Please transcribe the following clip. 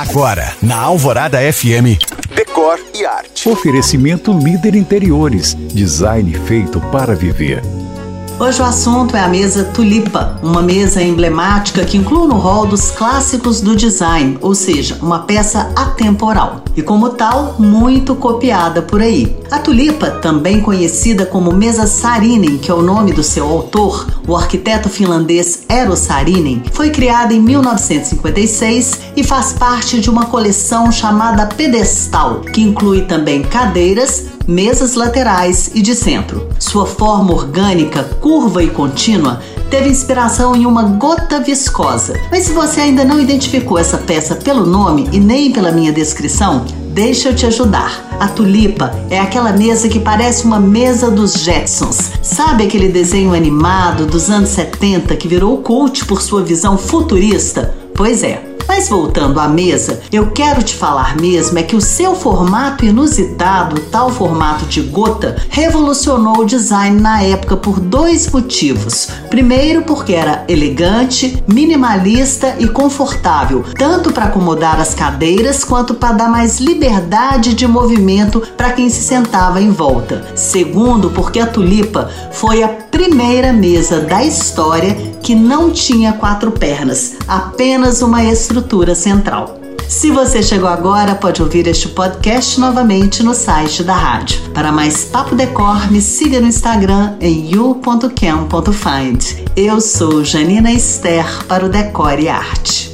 Agora, na Alvorada FM, Decor e Arte. Oferecimento Líder Interiores, design feito para viver. Hoje o assunto é a mesa Tulipa, uma mesa emblemática que inclui no rol dos clássicos do design, ou seja, uma peça atemporal e, como tal, muito copiada por aí. A Tulipa, também conhecida como mesa Saarinen, que é o nome do seu autor, o arquiteto finlandês Eero Saarinen, foi criada em 1956 e faz parte de uma coleção chamada Pedestal, que inclui também cadeiras, mesas laterais e de centro. Sua forma orgânica, curva e contínua teve inspiração em uma gota viscosa. Mas se você ainda não identificou essa peça pelo nome e nem pela minha descrição, Deixa eu te ajudar. A tulipa é aquela mesa que parece uma mesa dos Jetsons. Sabe aquele desenho animado dos anos 70 que virou cult por sua visão futurista? Pois é, mas voltando à mesa, eu quero te falar mesmo é que o seu formato inusitado, tal formato de gota, revolucionou o design na época por dois motivos. Primeiro, porque era elegante, minimalista e confortável, tanto para acomodar as cadeiras quanto para dar mais liberdade de movimento para quem se sentava em volta. Segundo, porque a tulipa foi a primeira mesa da história que não tinha quatro pernas, apenas uma estrutura central. Se você chegou agora, pode ouvir este podcast novamente no site da rádio. Para mais Papo Decor, me siga no Instagram em you.cam.find. Eu sou Janina Esther para o Decor e Arte.